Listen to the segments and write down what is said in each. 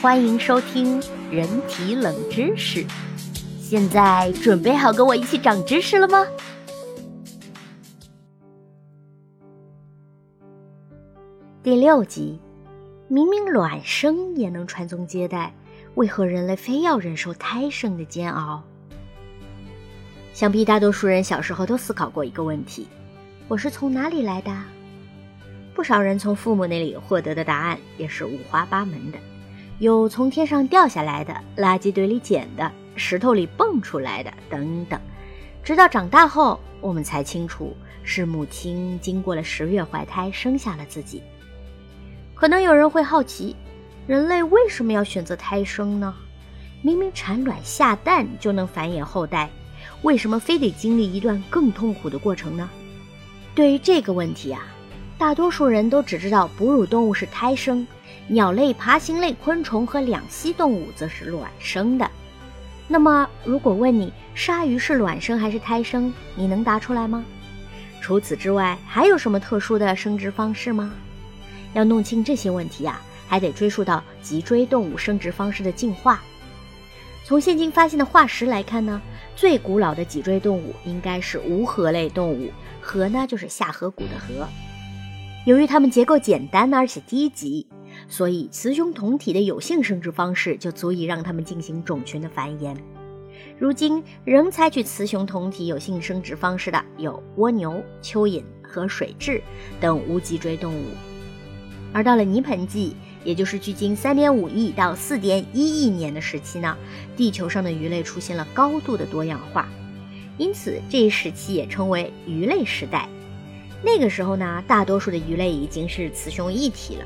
欢迎收听人体冷知识。现在准备好跟我一起长知识了吗？第六集，明明卵生也能传宗接代，为何人类非要忍受胎生的煎熬？想必大多数人小时候都思考过一个问题：我是从哪里来的？不少人从父母那里获得的答案也是五花八门的，有从天上掉下来的、垃圾堆里捡的、石头里蹦出来的等等。直到长大后，我们才清楚是母亲经过了十月怀胎生下了自己。可能有人会好奇，人类为什么要选择胎生呢？明明产卵下蛋就能繁衍后代，为什么非得经历一段更痛苦的过程呢？对于这个问题啊，大多数人都只知道哺乳动物是胎生，鸟类、爬行类、昆虫和两栖动物则是卵生的。那么，如果问你鲨鱼是卵生还是胎生，你能答出来吗？除此之外，还有什么特殊的生殖方式吗？要弄清这些问题呀，还得追溯到脊椎动物生殖方式的进化。从现今发现的化石来看呢，最古老的脊椎动物应该是无颌类动物，颌呢就是下颌骨的颌。由于它们结构简单而且低级，所以雌雄同体的有性生殖方式就足以让它们进行种群的繁衍。如今仍采取雌雄同体有性生殖方式的有蜗牛、蚯蚓和水蛭等无脊椎动物。而到了泥盆纪，也就是距今三点五亿到四点一亿年的时期呢，地球上的鱼类出现了高度的多样化，因此这一时期也称为鱼类时代。那个时候呢，大多数的鱼类已经是雌雄一体了。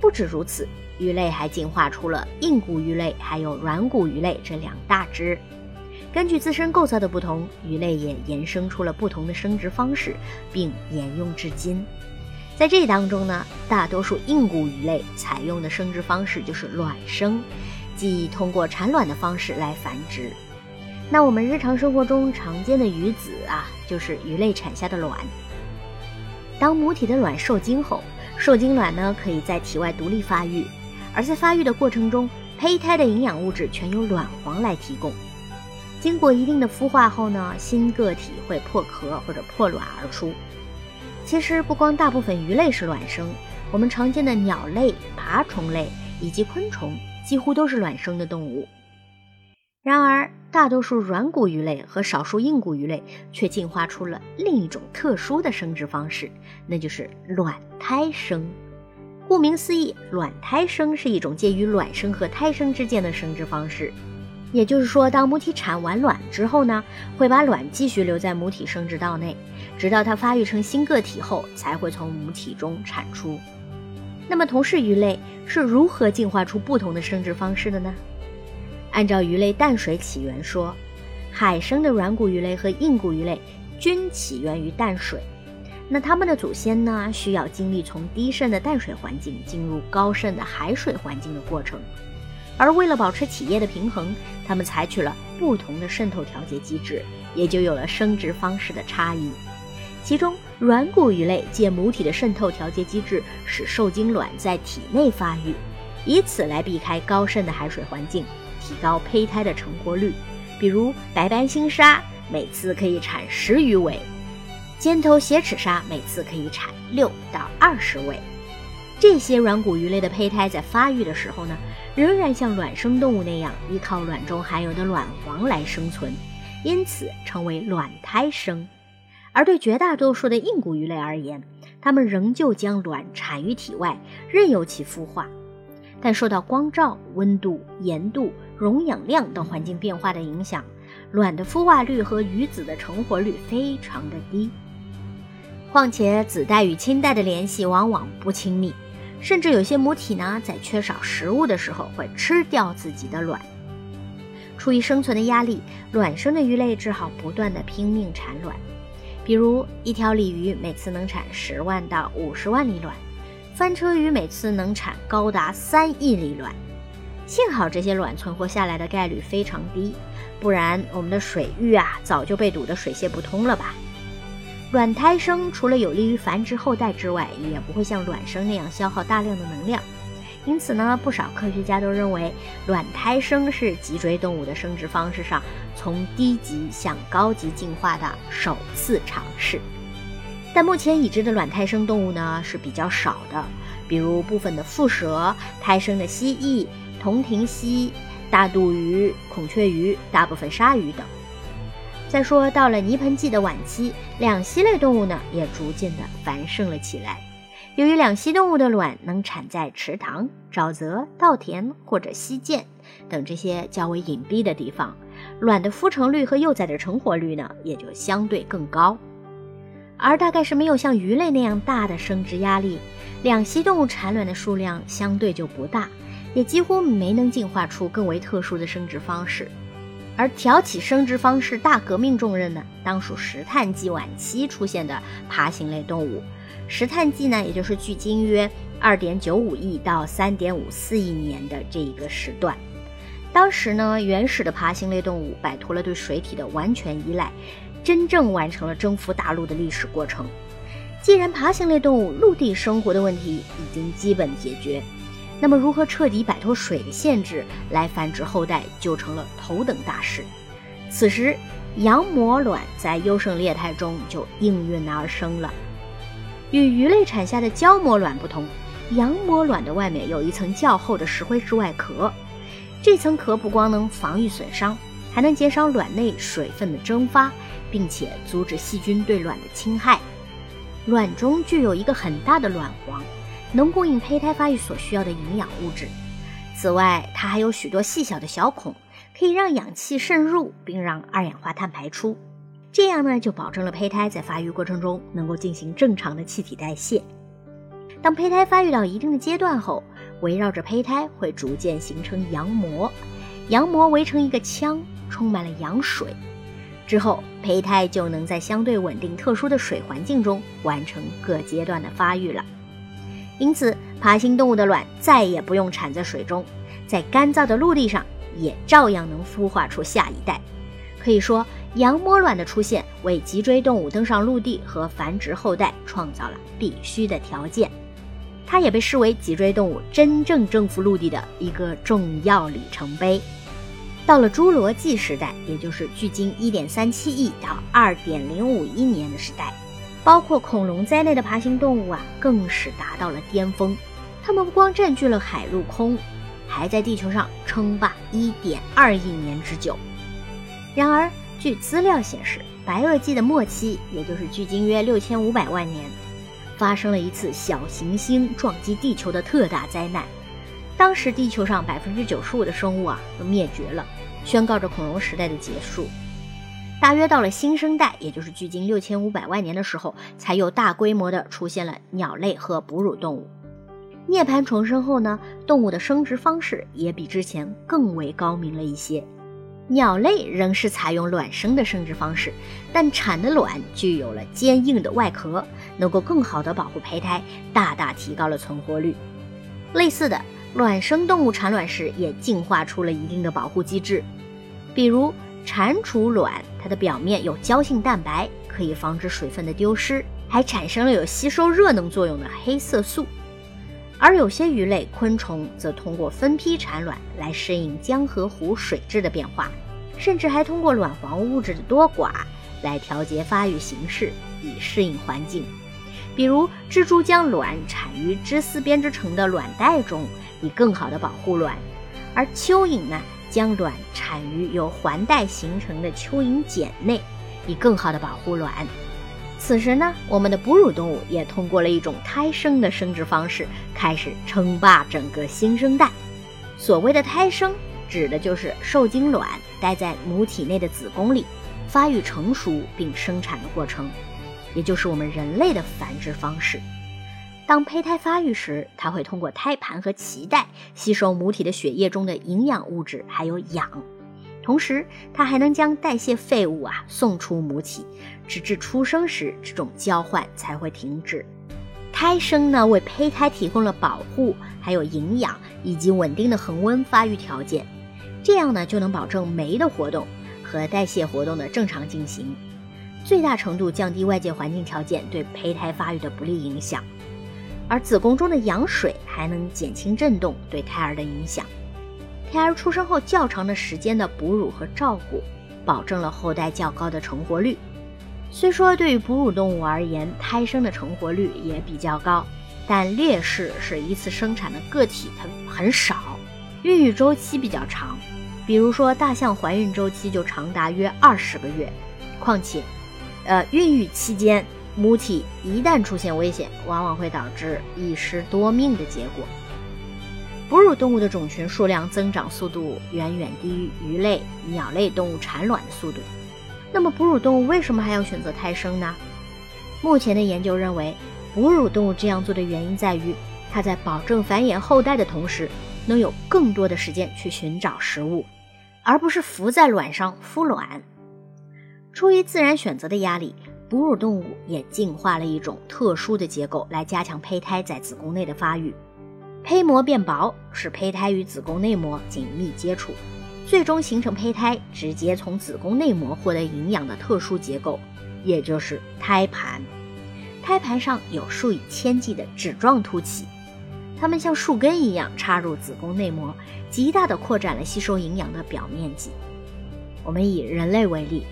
不止如此，鱼类还进化出了硬骨鱼类还有软骨鱼类这两大支。根据自身构造的不同，鱼类也衍生出了不同的生殖方式，并沿用至今。在这当中呢，大多数硬骨鱼类采用的生殖方式就是卵生，即通过产卵的方式来繁殖。那我们日常生活中常见的鱼子啊，就是鱼类产下的卵。当母体的卵受精后，受精卵呢可以在体外独立发育，而在发育的过程中，胚胎的营养物质全由卵黄来提供。经过一定的孵化后呢，新个体会破壳或者破卵而出。其实不光大部分鱼类是卵生，我们常见的鸟类、爬虫类以及昆虫几乎都是卵生的动物。然而，大多数软骨鱼类和少数硬骨鱼类却进化出了另一种特殊的生殖方式，那就是卵胎生。顾名思义，卵胎生是一种介于卵生和胎生之间的生殖方式。也就是说，当母体产完卵之后呢，会把卵继续留在母体生殖道内，直到它发育成新个体后，才会从母体中产出。那么，同是鱼类是如何进化出不同的生殖方式的呢？按照鱼类淡水起源说，海生的软骨鱼类和硬骨鱼类均起源于淡水。那它们的祖先呢，需要经历从低渗的淡水环境进入高渗的海水环境的过程。而为了保持体液的平衡，它们采取了不同的渗透调节机制，也就有了生殖方式的差异。其中，软骨鱼类借母体的渗透调节机制，使受精卵在体内发育，以此来避开高渗的海水环境，提高胚胎的成活率。比如，白斑星鲨每次可以产十余尾，尖头斜齿鲨每次可以产六到二十尾。这些软骨鱼类的胚胎在发育的时候呢，仍然像卵生动物那样依靠卵中含有的卵黄来生存，因此称为卵胎生。而对绝大多数的硬骨鱼类而言，它们仍旧将卵产于体外，任由其孵化。但受到光照、温度、盐度、溶氧量等环境变化的影响，卵的孵化率和鱼子的成活率非常的低。况且子代与亲代的联系往往不亲密。甚至有些母体呢，在缺少食物的时候会吃掉自己的卵。出于生存的压力，卵生的鱼类只好不断的拼命产卵。比如，一条鲤鱼每次能产十万到五十万粒卵，翻车鱼每次能产高达三亿粒卵。幸好这些卵存活下来的概率非常低，不然我们的水域啊，早就被堵得水泄不通了吧。卵胎生除了有利于繁殖后代之外，也不会像卵生那样消耗大量的能量，因此呢，不少科学家都认为卵胎生是脊椎动物的生殖方式上从低级向高级进化的首次尝试。但目前已知的卵胎生动物呢是比较少的，比如部分的腹蛇、胎生的蜥蜴、铜庭蜥、大肚鱼、孔雀鱼、大部分鲨鱼等。再说到了泥盆纪的晚期，两栖类动物呢也逐渐的繁盛了起来。由于两栖动物的卵能产在池塘、沼泽、稻田或者溪涧等这些较为隐蔽的地方，卵的孵成率和幼崽的成活率呢也就相对更高。而大概是没有像鱼类那样大的生殖压力，两栖动物产卵的数量相对就不大，也几乎没能进化出更为特殊的生殖方式。而挑起生殖方式大革命重任呢，当属石炭纪晚期出现的爬行类动物。石炭纪呢，也就是距今约二点九五亿到三点五四亿年的这一个时段。当时呢，原始的爬行类动物摆脱了对水体的完全依赖，真正完成了征服大陆的历史过程。既然爬行类动物陆地生活的问题已经基本解决，那么如何彻底摆脱水的限制来繁殖后代，就成了头等大事。此时，羊膜卵在优胜劣汰中就应运而生了。与鱼类产下的胶膜卵不同，羊膜卵的外面有一层较厚的石灰质外壳。这层壳不光能防御损伤，还能减少卵内水分的蒸发，并且阻止细菌对卵的侵害。卵中具有一个很大的卵黄，能供应胚胎发育所需要的营养物质。此外，它还有许多细小的小孔，可以让氧气渗入，并让二氧化碳排出。这样呢，就保证了胚胎在发育过程中能够进行正常的气体代谢。当胚胎发育到一定的阶段后，围绕着胚胎会逐渐形成羊膜，羊膜围成一个腔，充满了羊水。之后，胚胎就能在相对稳定、特殊的水环境中完成各阶段的发育了。因此，爬行动物的卵再也不用产在水中，在干燥的陆地上也照样能孵化出下一代。可以说。羊膜卵的出现为脊椎动物登上陆地和繁殖后代创造了必须的条件，它也被视为脊椎动物真正征服陆地的一个重要里程碑。到了侏罗纪时代，也就是距今1.37亿到2.05亿年的时代，包括恐龙在内的爬行动物啊，更是达到了巅峰。它们不光占据了海陆空，还在地球上称霸1.2亿年之久。然而，据资料显示，白垩纪的末期，也就是距今约六千五百万年，发生了一次小行星撞击地球的特大灾难。当时地球上百分之九十五的生物啊都灭绝了，宣告着恐龙时代的结束。大约到了新生代，也就是距今六千五百万年的时候，才有大规模的出现了鸟类和哺乳动物。涅槃重生后呢，动物的生殖方式也比之前更为高明了一些。鸟类仍是采用卵生的生殖方式，但产的卵具有了坚硬的外壳，能够更好地保护胚胎，大大提高了存活率。类似的，卵生动物产卵时也进化出了一定的保护机制，比如蟾蜍卵，的表面有胶性蛋白，可以防止水分的丢失，还产生了有吸收热能作用的黑色素。而有些鱼类、昆虫则通过分批产卵来适应江河湖水质的变化，甚至还通过卵黄物质的多寡来调节发育形式，以适应环境。比如，蜘蛛将卵产于织丝编织成的卵袋中，以更好的保护卵；而蚯蚓呢，将卵产于由环带形成的蚯蚓茧内，以更好的保护卵。此时呢，我们的哺乳动物也通过了一种胎生的生殖方式，开始称霸整个新生代。所谓的胎生，指的就是受精卵待在母体内的子宫里，发育成熟并生产的过程，也就是我们人类的繁殖方式。当胚胎发育时，它会通过胎盘和脐带吸收母体的血液中的营养物质，还有氧。同时，它还能将代谢废物啊送出母体，直至出生时，这种交换才会停止。胎生呢，为胚胎提供了保护、还有营养以及稳定的恒温发育条件，这样呢，就能保证酶的活动和代谢活动的正常进行，最大程度降低外界环境条件对胚胎发育的不利影响。而子宫中的羊水还能减轻震动对胎儿的影响。胎儿出生后较长的时间的哺乳和照顾，保证了后代较高的成活率。虽说对于哺乳动物而言，胎生的成活率也比较高，但劣势是一次生产的个体它很少，孕育周期比较长。比如说大象怀孕周期就长达约二十个月。况且，呃，孕育期间母体一旦出现危险，往往会导致一尸多命的结果。哺乳动物的种群数量增长速度远远低于鱼类、鸟类动物产卵的速度。那么，哺乳动物为什么还要选择胎生呢？目前的研究认为，哺乳动物这样做的原因在于，它在保证繁衍后代的同时，能有更多的时间去寻找食物，而不是伏在卵上孵卵。出于自然选择的压力，哺乳动物也进化了一种特殊的结构来加强胚胎在子宫内的发育。胚膜变薄，使胚胎与子宫内膜紧密接触。最终形成胚胎直接从子宫内膜获得营养的特殊结构，也就是胎盘。胎盘上有数以千计的指状突起，它们像树根一样插入子宫内膜，极大地扩展了吸收营养的表面积。我们以人类为例，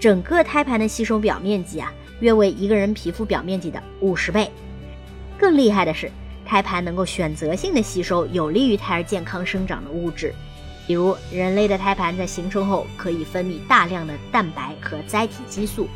整个胎盘的吸收表面积啊，约为一个人皮肤表面积的五十倍。更厉害的是，胎盘能够选择性的吸收有利于胎儿健康生长的物质。比如，人类的胎盘在形成后可以分泌大量的蛋白和甾体激素，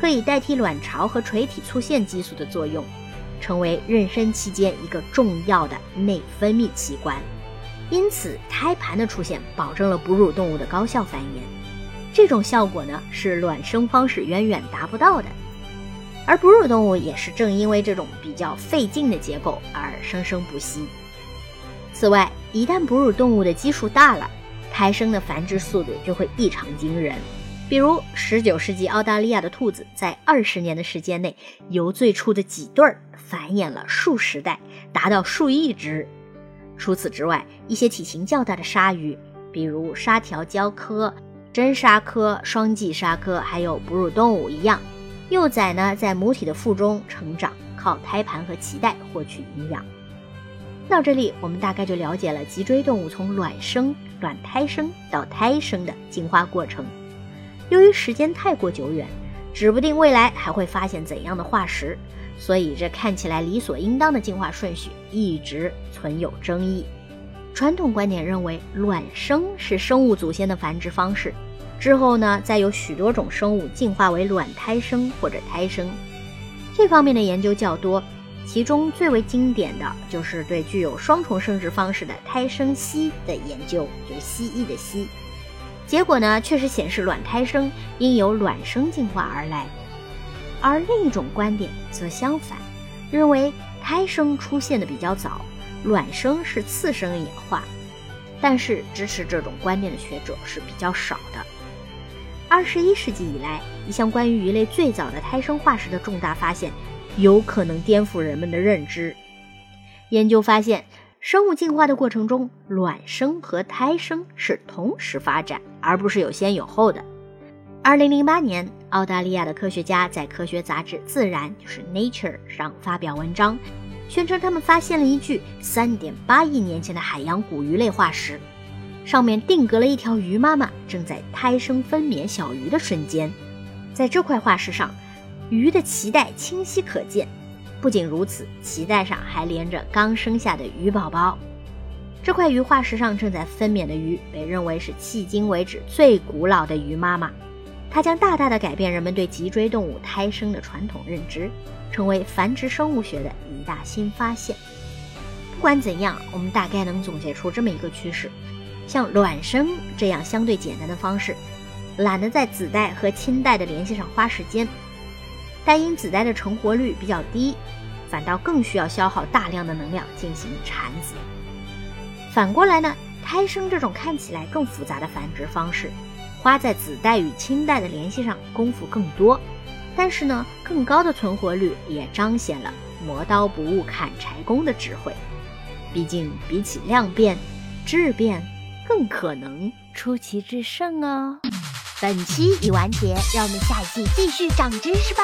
可以代替卵巢和垂体促腺激素的作用，成为妊娠期间一个重要的内分泌器官。因此，胎盘的出现保证了哺乳动物的高效繁衍。这种效果呢，是卵生方式远远达不到的。而哺乳动物也是正因为这种比较费劲的结构而生生不息。此外，一旦哺乳动物的基数大了，胎生的繁殖速度就会异常惊人。比如，19世纪澳大利亚的兔子在二十年的时间内，由最初的几对儿繁衍了数十代，达到数亿只。除此之外，一些体型较大的鲨鱼，比如沙条礁科、真鲨科、双髻鲨科，还有哺乳动物一样，幼崽呢在母体的腹中成长，靠胎盘和脐带获取营养。到这里，我们大概就了解了脊椎动物从卵生、卵胎生到胎生的进化过程。由于时间太过久远，指不定未来还会发现怎样的化石，所以这看起来理所应当的进化顺序一直存有争议。传统观点认为，卵生是生物祖先的繁殖方式，之后呢，再有许多种生物进化为卵胎生或者胎生。这方面的研究较多。其中最为经典的就是对具有双重生殖方式的胎生蜥的研究，就是蜥蜴的蜥。结果呢，确实显示卵胎生因由卵生进化而来。而另一种观点则相反，认为胎生出现的比较早，卵生是次生演化。但是支持这种观点的学者是比较少的。二十一世纪以来，一项关于鱼类最早的胎生化石的重大发现。有可能颠覆人们的认知。研究发现，生物进化的过程中，卵生和胎生是同时发展，而不是有先有后的。二零零八年，澳大利亚的科学家在科学杂志《自然》就是 Nature 上发表文章，宣称他们发现了一具三点八亿年前的海洋古鱼类化石，上面定格了一条鱼妈妈正在胎生分娩小鱼的瞬间。在这块化石上。鱼的脐带清晰可见，不仅如此，脐带上还连着刚生下的鱼宝宝。这块鱼化石上正在分娩的鱼，被认为是迄今为止最古老的鱼妈妈。它将大大的改变人们对脊椎动物胎生的传统认知，成为繁殖生物学的一大新发现。不管怎样，我们大概能总结出这么一个趋势：像卵生这样相对简单的方式，懒得在子代和亲代的联系上花时间。但因子代的成活率比较低，反倒更需要消耗大量的能量进行产子。反过来呢，胎生这种看起来更复杂的繁殖方式，花在子代与亲代的联系上功夫更多，但是呢，更高的存活率也彰显了磨刀不误砍柴工的智慧。毕竟，比起量变，质变更可能出奇制胜哦。本期已完结，让我们下一期继续长知识吧。